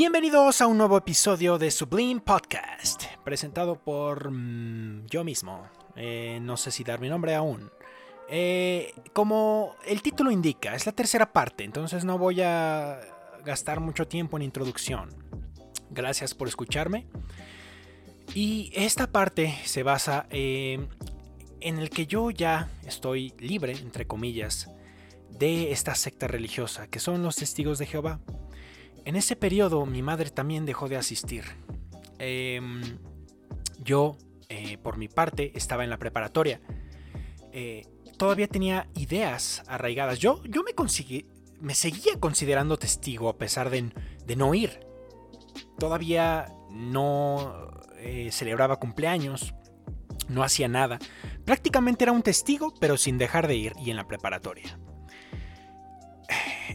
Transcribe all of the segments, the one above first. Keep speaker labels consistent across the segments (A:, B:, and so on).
A: Bienvenidos a un nuevo episodio de Sublime Podcast, presentado por mm, yo mismo. Eh, no sé si dar mi nombre aún. Eh, como el título indica, es la tercera parte, entonces no voy a gastar mucho tiempo en introducción. Gracias por escucharme. Y esta parte se basa eh, en el que yo ya estoy libre, entre comillas, de esta secta religiosa, que son los testigos de Jehová. En ese periodo mi madre también dejó de asistir. Em, yo, eh, por mi parte, estaba en la preparatoria. Eh, todavía tenía ideas arraigadas. Yo, yo me, me seguía considerando testigo a pesar de, no ir. Todavía no eh, celebraba cumpleaños, no hacía nada. Prácticamente era un testigo, pero sin dejar de ir y en la preparatoria.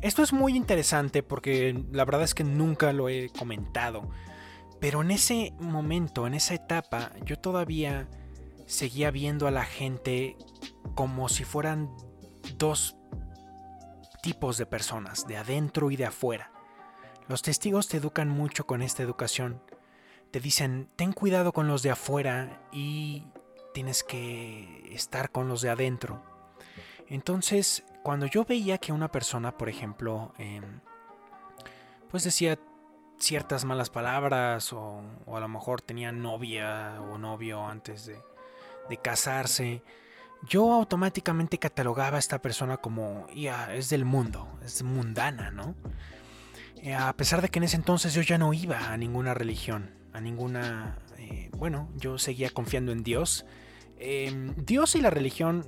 A: Esto es muy interesante porque la verdad es que nunca lo he comentado. Pero en ese momento, en esa etapa, yo todavía seguía viendo a la gente como si fueran dos tipos de personas, de adentro y de afuera. Los testigos te educan mucho con esta educación. Te dicen, ten cuidado con los de afuera y tienes que estar con los de adentro. Entonces, cuando yo veía que una persona, por ejemplo, em, pues decía ciertas malas palabras o, a lo mejor tenía novia o novio antes de, casarse, yo automáticamente catalogaba a esta persona como, ya, es del mundo, es mundana, ¿no? Eh, a pesar de que en ese entonces yo ya no iba a ninguna religión, a ninguna... Eh, bueno, yo seguía confiando en Dios Em, Dios y la religión,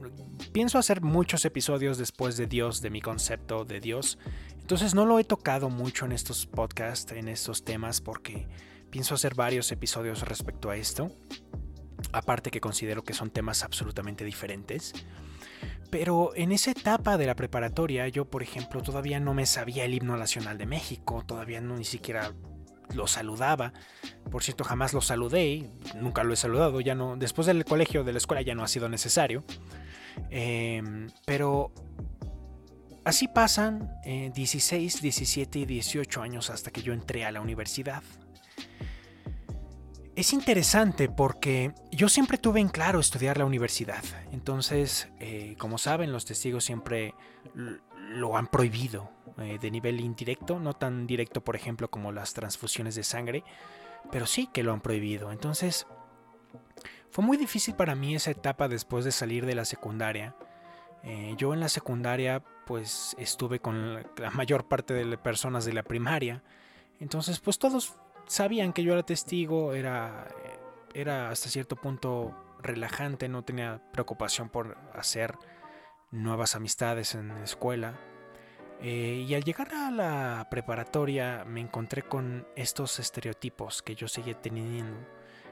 A: pienso hacer muchos episodios después de Dios, de mi concepto de Dios. Entonces no lo he tocado mucho en estos podcasts, en estos temas, porque pienso hacer varios episodios respecto a esto. Aparte que considero que son temas absolutamente diferentes. Pero en esa etapa de la preparatoria, yo por ejemplo todavía no me sabía el himno nacional de México, todavía no ni siquiera lo saludaba. Por cierto, jamás lo saludé, nunca lo he saludado, ya no, después del colegio, de la escuela ya no ha sido necesario. Em, pero así pasan 16, eh, 17 y 18 años hasta que yo entré a la universidad. Es interesante porque yo siempre tuve en claro estudiar la universidad. Entonces, eh, como saben, los testigos siempre lo han prohibido eh, de nivel indirecto, no tan directo, por ejemplo, como las transfusiones de sangre, pero sí que lo han prohibido. Entonces, fue muy difícil para mí esa etapa después de salir de la secundaria. Eh, yo en la secundaria, pues estuve con la mayor parte de las personas de la primaria. Entonces, pues todos sabían que yo era testigo, era, era hasta cierto punto relajante, no tenía preocupación por hacer nuevas amistades en la escuela. Eh, y al llegar a la preparatoria me encontré con estos estereotipos que yo seguía teniendo,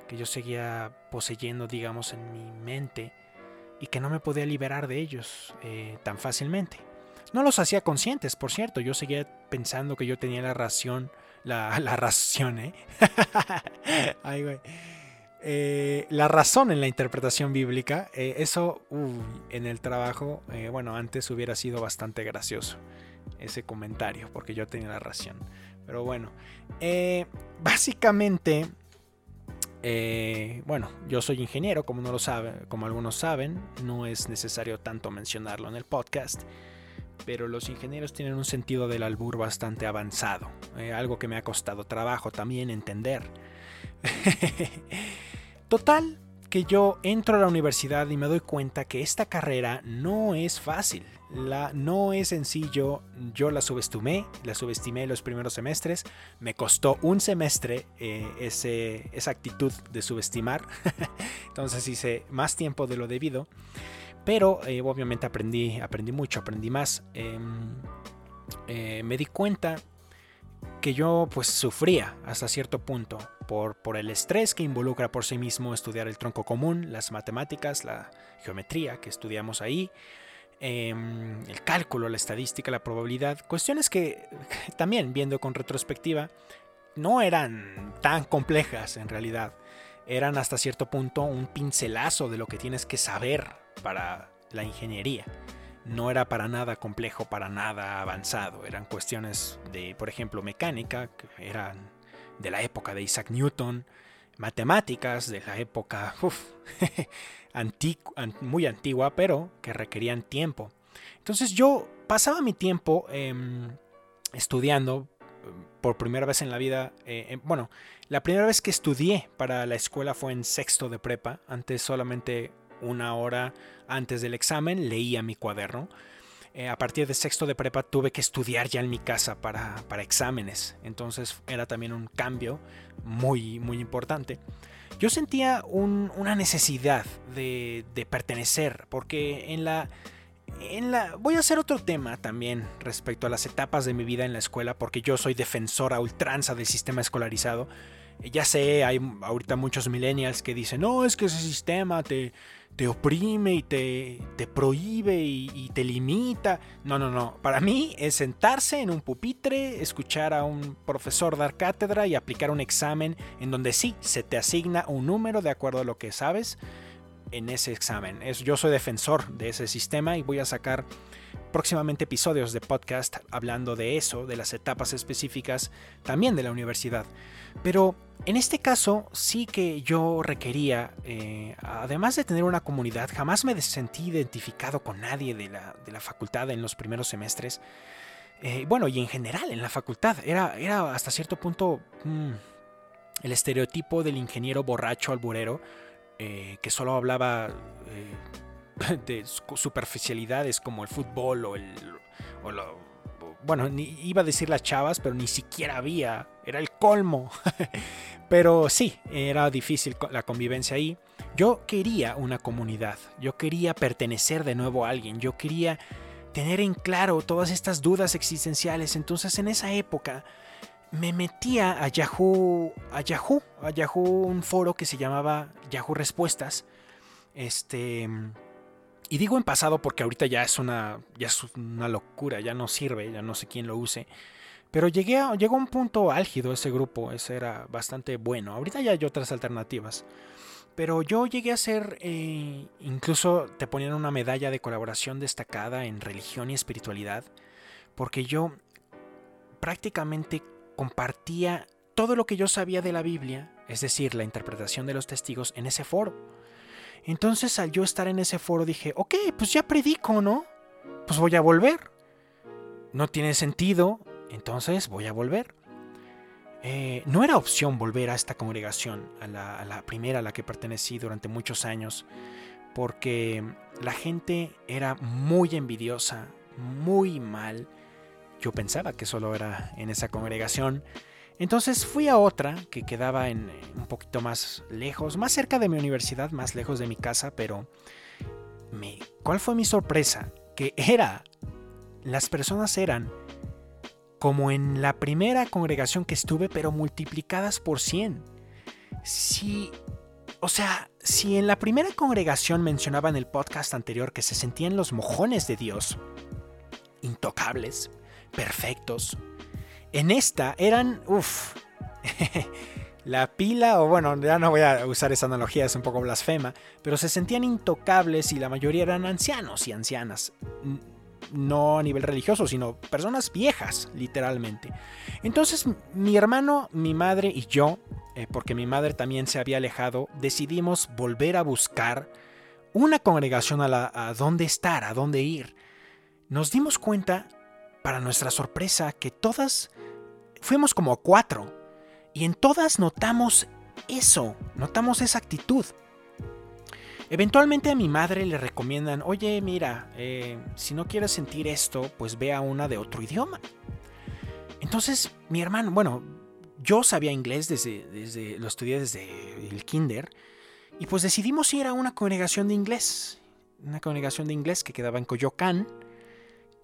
A: que yo seguía poseyendo, digamos, en mi mente y que no me podía liberar de ellos eh, tan fácilmente. No los hacía conscientes, por cierto, yo seguía pensando que yo tenía la ración, la, la ración, ¿eh? Ay, güey eh, la razón en la interpretación bíblica, eh, eso en el trabajo, eh, bueno, antes hubiera sido bastante gracioso ese comentario, porque yo tenía la razón. Pero bueno, básicamente, bueno, yo soy ingeniero, como no lo saben, como algunos saben, no es necesario tanto mencionarlo en el podcast. Pero los ingenieros tienen un sentido del albur bastante avanzado, algo que me ha costado trabajo también entender. Total, que yo entro a la universidad y me doy cuenta que esta carrera no es fácil. La, no es sencillo, yo la subestimé, la subestimé los primeros semestres, me costó un semestre eh, ese, esa actitud de subestimar, entonces hice más tiempo de lo debido, pero eh, obviamente aprendí, aprendí mucho, aprendí más. Em, eh, me di cuenta que yo pues sufría hasta cierto punto por, por el estrés que involucra por sí mismo estudiar el tronco común, las matemáticas, la geometría que estudiamos ahí, em, el cálculo, la estadística, la probabilidad, cuestiones que también viendo con retrospectiva no eran tan complejas en realidad, eran hasta cierto punto un pincelazo de lo que tienes que saber para la ingeniería. No era para nada complejo, para nada avanzado. Eran cuestiones de, por ejemplo, mecánica, que eran de la época de Isaac Newton, matemáticas de la época muy antigua, pero que requerían tiempo. Entonces yo pasaba mi tiempo em, estudiando por primera vez en la vida, eh, em, bueno, la primera vez que estudié para la escuela fue en sexto de prepa, antes solamente una hora antes del examen leía mi cuaderno. Eh, a partir de sexto de prepa tuve que estudiar ya en mi casa para, exámenes, entonces era también un cambio muy, muy importante. Yo sentía una necesidad de, de pertenecer, porque en la en la, voy a hacer otro tema también respecto a las etapas de mi vida en la escuela, porque yo soy defensora ultranza del sistema escolarizado. Ya sé, hay ahorita muchos millennials que dicen, no, es que ese sistema te, te oprime y te, te prohíbe y, y, te limita. No, no, no. Para mí es sentarse en un pupitre, escuchar a un profesor dar cátedra y aplicar un examen en donde sí, se te asigna un número de acuerdo a lo que sabes en ese examen. Es, yo soy defensor de ese sistema y voy a sacar próximamente episodios de podcast hablando de eso, de las etapas específicas también de la universidad. Pero en este caso sí que yo requería, eh, además de tener una comunidad, jamás me sentí identificado con nadie de la, facultad en los primeros semestres. Eh, bueno, y en general en la facultad. Era, era hasta cierto punto mm, el estereotipo del ingeniero borracho alburero eh, que solo hablaba eh, de superficialidades como el fútbol o el... bueno, ni, iba a decir las chavas, pero ni siquiera había, era el colmo. pero sí, era difícil la convivencia ahí. Yo quería una comunidad, yo quería pertenecer de nuevo a alguien, yo quería tener en claro todas estas dudas existenciales. Entonces en esa época me metía a Yahoo, a Yahoo, a Yahoo, un foro que se llamaba Yahoo Respuestas. Este. Y digo en pasado porque ahorita ya es una, ya es una locura, ya no sirve, ya no sé quién lo use. Pero llegué a, llegó a un punto álgido ese grupo, ese era bastante bueno. Ahorita ya hay otras alternativas. Pero yo llegué a ser, eh, incluso te ponían una medalla de colaboración destacada en religión y espiritualidad, porque yo prácticamente compartía todo lo que yo sabía de la Biblia, es decir, la interpretación de los testigos, en ese foro. Entonces al yo estar en ese foro dije, ok, pues ya predico, ¿no? Pues voy a volver. No tiene sentido, entonces voy a volver. Eh, no era opción volver a esta congregación, a la, a la primera a la que pertenecí durante muchos años, porque la gente era muy envidiosa, muy mal, yo pensaba que solo era en esa congregación. Entonces fui a otra que quedaba en un poquito más lejos, más cerca de mi universidad, más lejos de mi casa, pero me, ¿cuál fue mi sorpresa? Que era, las personas eran como en la primera congregación que estuve, pero multiplicadas por 100. Si, o sea, si en la primera congregación mencionaba en el podcast anterior que se sentían los mojones de Dios, intocables, perfectos. En esta eran, uff, la pila, o bueno, ya no voy a usar esa analogía, es un poco blasfema, pero se sentían intocables y la mayoría eran ancianos y ancianas. No a nivel religioso, sino personas viejas, literalmente. Entonces mi hermano, mi madre y yo, eh, porque mi madre también se había alejado, decidimos volver a buscar una congregación a, la, a dónde estar, a dónde ir. Nos dimos cuenta para nuestra sorpresa, que todas fuimos como cuatro. Y en todas notamos eso, notamos esa actitud. Eventualmente a mi madre le recomiendan, oye, mira, eh, si no quieres sentir esto, pues ve a una de otro idioma. Entonces mi hermano, bueno, yo sabía inglés desde, desde lo estudié desde el kinder, y pues decidimos ir a una congregación de inglés, una congregación de inglés que quedaba en Coyoacán,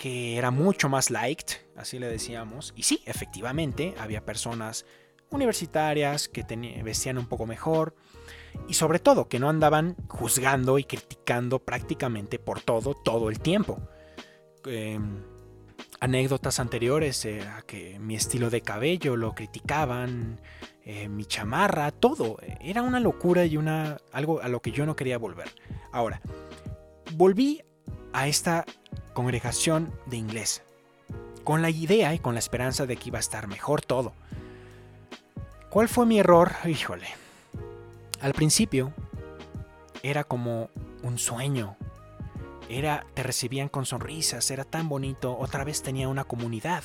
A: que era mucho más liked, así le decíamos. Y sí, efectivamente, había personas universitarias que vestían un poco mejor y sobre todo que no andaban juzgando y criticando prácticamente por todo, todo el tiempo. Em, anécdotas anteriores era que mi estilo de cabello lo criticaban, eh, mi chamarra, todo. Era una locura y una, algo a lo que yo no quería volver. Ahora, volví a esta congregación de inglés, con la idea y con la esperanza de que iba a estar mejor todo. ¿Cuál fue mi error? Híjole. Al principio era como un sueño. Era te recibían con sonrisas, era tan bonito, otra vez tenía una comunidad,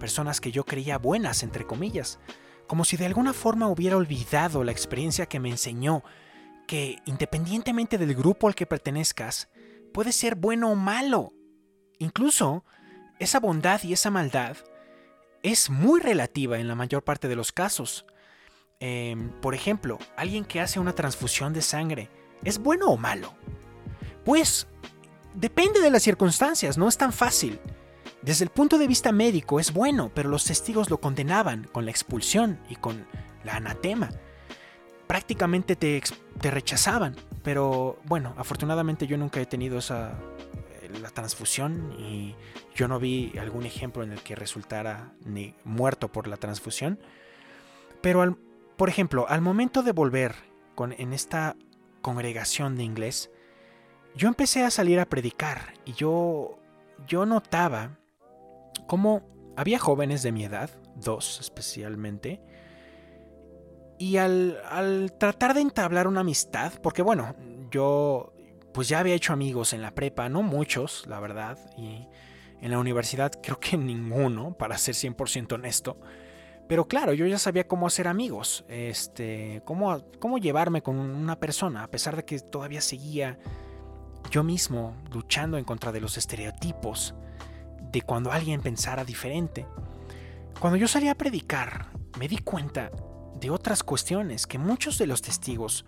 A: personas que yo creía buenas entre comillas, como si de alguna forma hubiera olvidado la experiencia que me enseñó que independientemente del grupo al que pertenezcas, puede ser bueno o malo. Incluso esa bondad y esa maldad es muy relativa en la mayor parte de los casos. Em, por ejemplo, alguien que hace una transfusión de sangre, ¿es bueno o malo? Pues depende de las circunstancias, no es tan fácil. Desde el punto de vista médico es bueno, pero los testigos lo condenaban con la expulsión y con la anatema. Prácticamente te, te rechazaban, pero bueno, afortunadamente yo nunca he tenido esa la transfusión y yo no vi algún ejemplo en el que resultara ni muerto por la transfusión. Pero, por ejemplo, al momento de volver con, en esta congregación de inglés, yo empecé a salir a predicar y yo, yo notaba cómo había jóvenes de mi edad, dos especialmente, y al, al tratar de entablar una amistad, porque bueno, yo pues ya había hecho amigos en la prepa, no muchos, la verdad, y en la universidad creo que ninguno, para ser 100% honesto. Pero claro, yo ya sabía cómo hacer amigos, este, cómo, cómo llevarme con una persona, a pesar de que todavía seguía yo mismo luchando en contra de los estereotipos, de cuando alguien pensara diferente. Cuando yo salí a predicar, me di cuenta de otras cuestiones que muchos de los testigos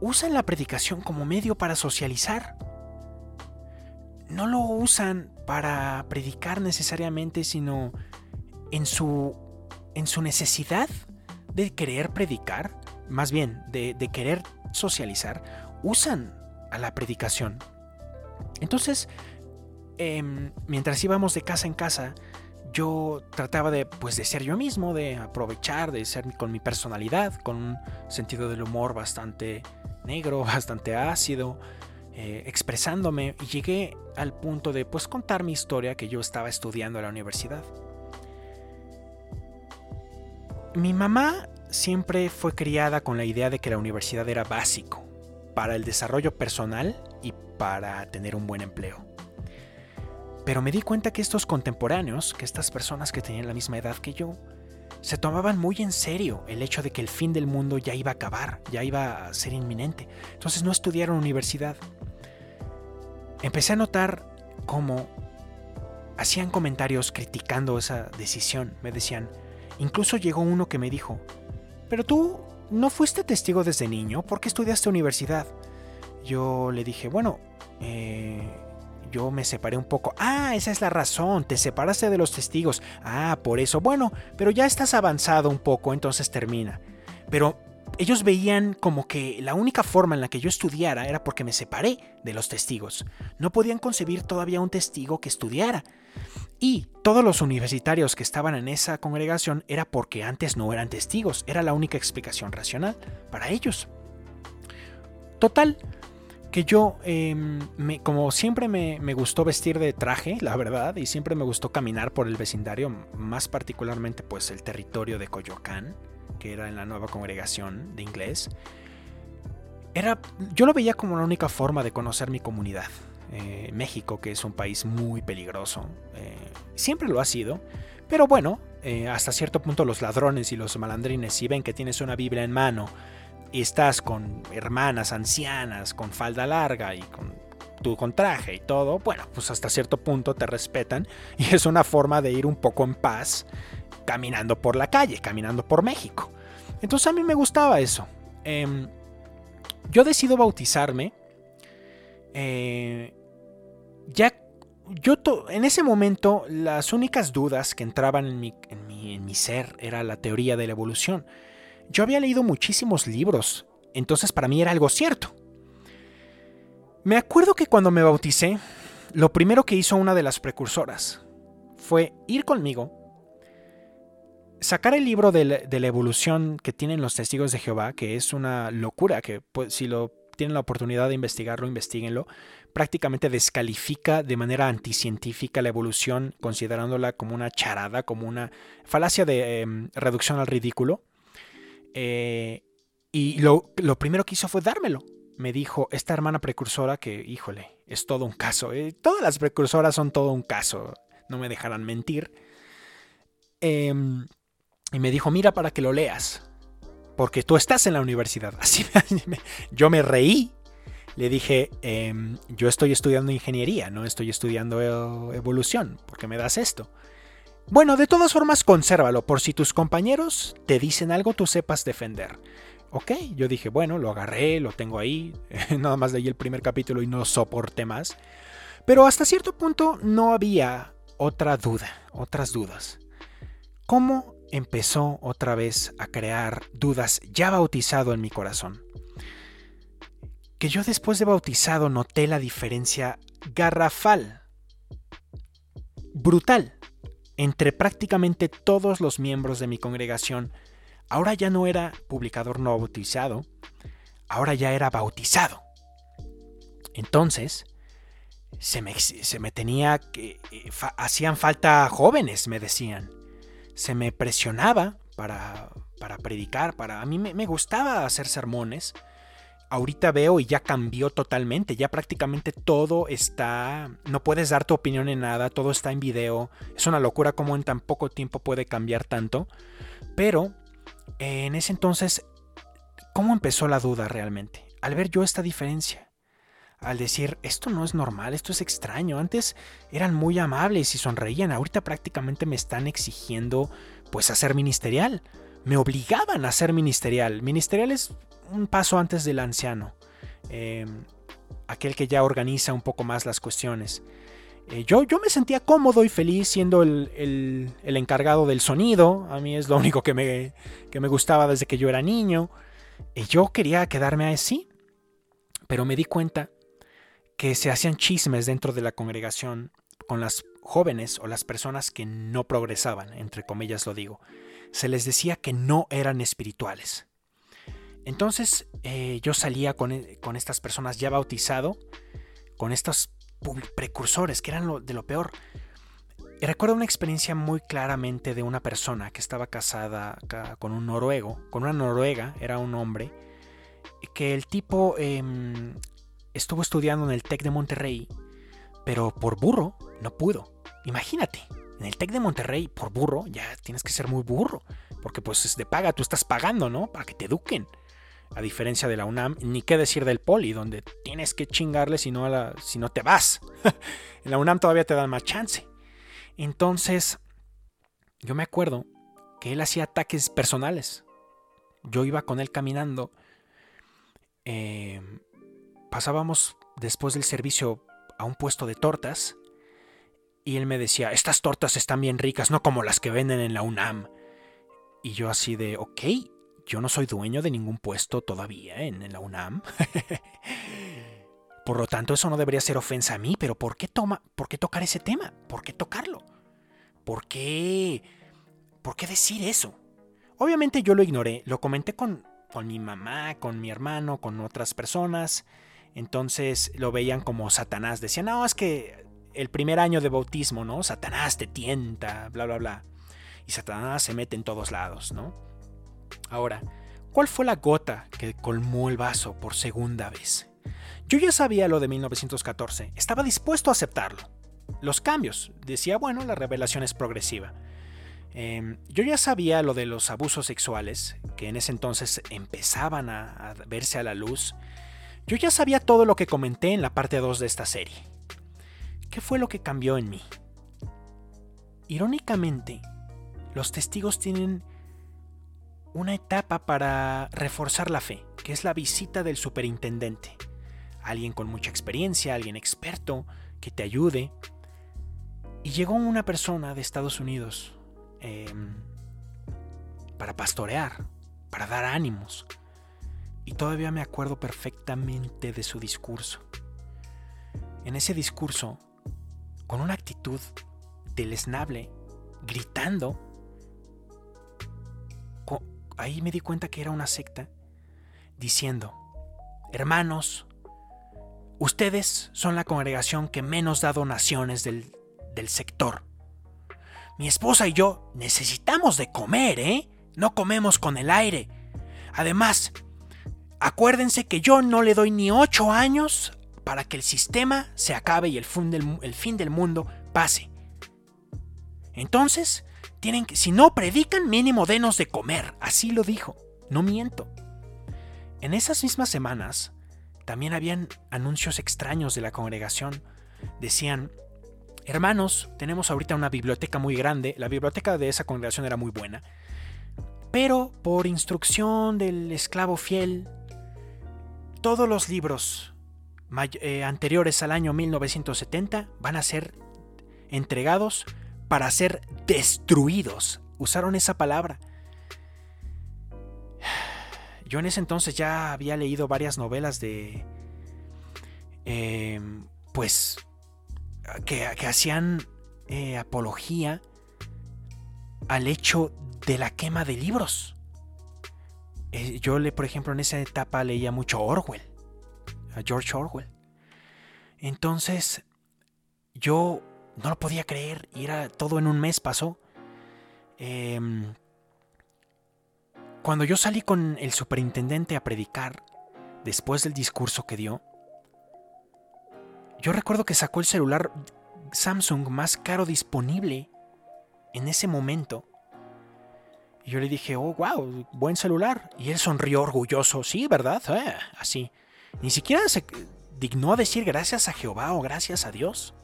A: usan la predicación como medio para socializar. No lo usan para predicar necesariamente, sino en su, en su necesidad de querer predicar, más bien de, querer socializar, usan a la predicación. Entonces, em, mientras íbamos de casa en casa, yo trataba de, pues, de ser yo mismo, de aprovechar, de ser con mi personalidad, con un sentido del humor bastante negro, bastante ácido, eh, expresándome y llegué al punto de pues contar mi historia que yo estaba estudiando en la universidad. Mi mamá siempre fue criada con la idea de que la universidad era básico para el desarrollo personal y para tener un buen empleo. Pero me di cuenta que estos contemporáneos, que estas personas que tenían la misma edad que yo, se tomaban muy en serio el hecho de que el fin del mundo ya iba a acabar, ya iba a ser inminente. Entonces no estudiaron universidad. Empecé a notar cómo hacían comentarios criticando esa decisión. Me decían, incluso llegó uno que me dijo, pero tú no fuiste testigo desde niño, ¿por qué estudiaste universidad? Yo le dije, bueno, eh, yo me separé un poco. Ah, esa es la razón, te separaste de los testigos. Ah, por eso. Bueno, pero ya estás avanzado un poco, entonces termina. Pero ellos veían como que la única forma en la que yo estudiara era porque me separé de los testigos. No podían concebir todavía un testigo que estudiara. Y todos los universitarios que estaban en esa congregación era porque antes no eran testigos. Era la única explicación racional para ellos. Total, que yo, em, como siempre me, gustó vestir de traje, la verdad, y siempre me gustó caminar por el vecindario, más particularmente pues el territorio de Coyoacán, que era en la nueva congregación de inglés, era, yo lo veía como la única forma de conocer mi comunidad. Eh, México, que es un país muy peligroso, eh, siempre lo ha sido, pero bueno, eh, hasta cierto punto los ladrones y los malandrines, si ven que tienes una Biblia en mano, estás con hermanas ancianas, con falda larga y con tu con traje y todo, bueno, pues hasta cierto punto te respetan y es una forma de ir un poco en paz caminando por la calle, caminando por México. Entonces a mí me gustaba eso. Em, yo decido bautizarme. Eh, ya yo en ese momento las únicas dudas que entraban en mi, en mi ser era la teoría de la evolución. Yo había leído muchísimos libros, entonces para mí era algo cierto. Me acuerdo que cuando me bauticé, lo primero que hizo una de las precursoras fue ir conmigo, sacar el libro de la, evolución que tienen los testigos de Jehová, que es una locura, que pues, si lo tienen la oportunidad de investigarlo, investiguenlo. Prácticamente descalifica de manera anticientífica la evolución, considerándola como una charada, como una falacia de em, reducción al ridículo. Eh, y lo, primero que hizo fue dármelo. Me dijo, esta hermana precursora que, híjole, es todo un caso. Eh, todas las precursoras son todo un caso, no me dejarán mentir. Em, y me dijo, mira para que lo leas porque tú estás en la universidad. Así yo me reí. Le dije, em, yo estoy estudiando ingeniería, no estoy estudiando evolución, porque me das esto. Bueno, de todas formas, consérvalo, por si tus compañeros te dicen algo, tú sepas defender. Ok, yo dije, bueno, lo agarré, lo tengo ahí, nada más leí el primer capítulo y no soporté más. Pero hasta cierto punto no había otra duda, otras dudas. ¿Cómo empezó otra vez a crear dudas ya bautizado en mi corazón. Que yo después de bautizado noté la diferencia garrafal, brutal, entre prácticamente todos los miembros de mi congregación. Ahora ya no era publicador no bautizado, ahora ya era bautizado. Entonces, se me, se me tenía que... Eh, hacían falta jóvenes, me decían se me presionaba para, para predicar, para a mí me, me, gustaba hacer sermones. Ahorita veo y ya cambió totalmente, ya prácticamente todo está, no puedes dar tu opinión en nada, todo está en video. Es una locura cómo en tan poco tiempo puede cambiar tanto. Pero en ese entonces, ¿cómo empezó la duda realmente? Al ver yo esta diferencia al decir, esto no es normal, esto es extraño. Antes eran muy amables y sonreían, ahorita prácticamente me están exigiendo pues hacer ministerial. Me obligaban a ser ministerial. Ministerial es un paso antes del anciano, em, aquel que ya organiza un poco más las cuestiones. Eh, yo, yo, me sentía cómodo y feliz siendo el, el, encargado del sonido. A mí es lo único que me, que me gustaba desde que yo era niño. Y yo quería quedarme así. Pero me di cuenta que se hacían chismes dentro de la congregación con las jóvenes o las personas que no progresaban, entre comillas lo digo. Se les decía que no eran espirituales. Entonces eh, yo salía con, e, con, estas personas ya bautizado, con estos precursores que eran de lo peor. Y recuerdo una experiencia muy claramente de una persona que estaba casada con un noruego, con una noruega, era un hombre, que el tipo em, estuvo estudiando en el TEC de Monterrey, pero por burro no pudo. Imagínate, en el TEC de Monterrey, por burro, ya tienes que ser muy burro, porque pues es de paga, tú estás pagando, ¿no? Para que te eduquen. A diferencia de la UNAM, ni qué decir del Poli, donde tienes que chingarle si no, la, si no te vas. en la UNAM todavía te dan más chance. Entonces, yo me acuerdo que él hacía ataques personales. Yo iba con él caminando eh, pasábamos después del servicio a un puesto de tortas y él me decía, estas tortas están bien ricas, no como las que venden en la UNAM. Y yo así de, ok, yo no soy dueño de ningún puesto todavía en, la UNAM. Por lo tanto, eso no debería ser ofensa a mí, pero ¿por qué, toma, ¿por qué tocar ese tema? ¿Por qué tocarlo? ¿Por qué? ¿Por qué decir eso? Obviamente yo lo ignoré, lo comenté con, con mi mamá, con mi hermano, con otras personas. Entonces lo veían como Satanás. Decían, no, es que el primer año de bautismo, ¿no? Satanás te tienta, bla, bla, bla. Y Satanás se mete en todos lados, ¿no? Ahora, ¿cuál fue la gota que colmó el vaso por segunda vez? Yo ya sabía lo de 1914, estaba dispuesto a aceptarlo. Los cambios, decía, bueno, la revelación es progresiva. Em, yo ya sabía lo de los abusos sexuales, que en ese entonces empezaban a verse a la luz yo ya sabía todo lo que comenté en la parte 2 de esta serie. ¿Qué fue lo que cambió en mí? Irónicamente, los testigos tienen una etapa para reforzar la fe, que es la visita del superintendente. Alguien con mucha experiencia, alguien experto, que te ayude. Y llegó una persona de Estados Unidos em, para pastorear, para dar ánimos, y todavía me acuerdo perfectamente de su discurso. En ese discurso, con una actitud deleznable, gritando, ahí me di cuenta que era una secta, diciendo, hermanos, ustedes son la congregación que menos da donaciones del, del sector. Mi esposa y yo necesitamos de comer, ¿eh? No comemos con el aire. Además, acuérdense que yo no le doy ni ocho años para que el sistema se acabe y el fin del, el fin del mundo pase. Entonces, si no predican, mínimo denos de comer. Así lo dijo. No miento. En esas mismas semanas, también habían anuncios extraños de la congregación. Decían, hermanos, tenemos ahorita una biblioteca muy grande. La biblioteca de esa congregación era muy buena. Pero por instrucción del esclavo fiel, todos los libros eh, anteriores al año 1970 van a ser entregados para ser destruidos. Usaron esa palabra. Yo en ese entonces ya había leído varias novelas de... Em, pues... Que, hacían eh, apología al hecho de la quema de libros. Eh, yo, le, por ejemplo, en esa etapa leía mucho Orwell, a George Orwell. Entonces, yo no lo podía creer y era todo en un mes pasó. Em, cuando yo salí con el superintendente a predicar, después del discurso que dio, yo recuerdo que sacó el celular Samsung más caro disponible en ese momento. Y yo le dije, oh, wow, buen celular. Y él sonrió orgulloso, sí, ¿verdad? Eh, así. Ni siquiera se dignó a decir gracias a Jehová o gracias a Dios.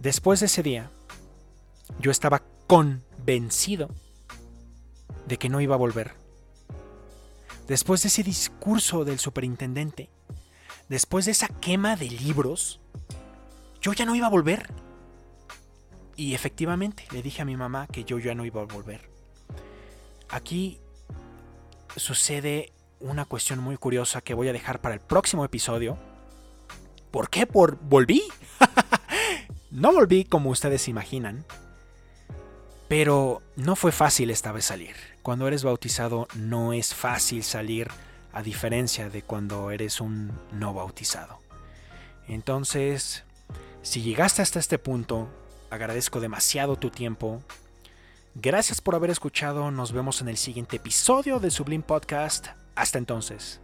A: Después de ese día, yo estaba convencido de que no iba a volver. Después de ese discurso del superintendente, después de esa quema de libros, yo ya no iba a volver. Y efectivamente le dije a mi mamá que yo ya no iba a volver. Aquí sucede una cuestión muy curiosa que voy a dejar para el próximo episodio. ¿Por qué? Por volví. No volví como ustedes imaginan. Pero no fue fácil esta vez salir. Cuando eres bautizado no es fácil salir a diferencia de cuando eres un no bautizado. Entonces, si llegaste hasta este punto, agradezco demasiado tu tiempo. Gracias por haber escuchado, nos vemos en el siguiente episodio de Sublime Podcast. Hasta entonces.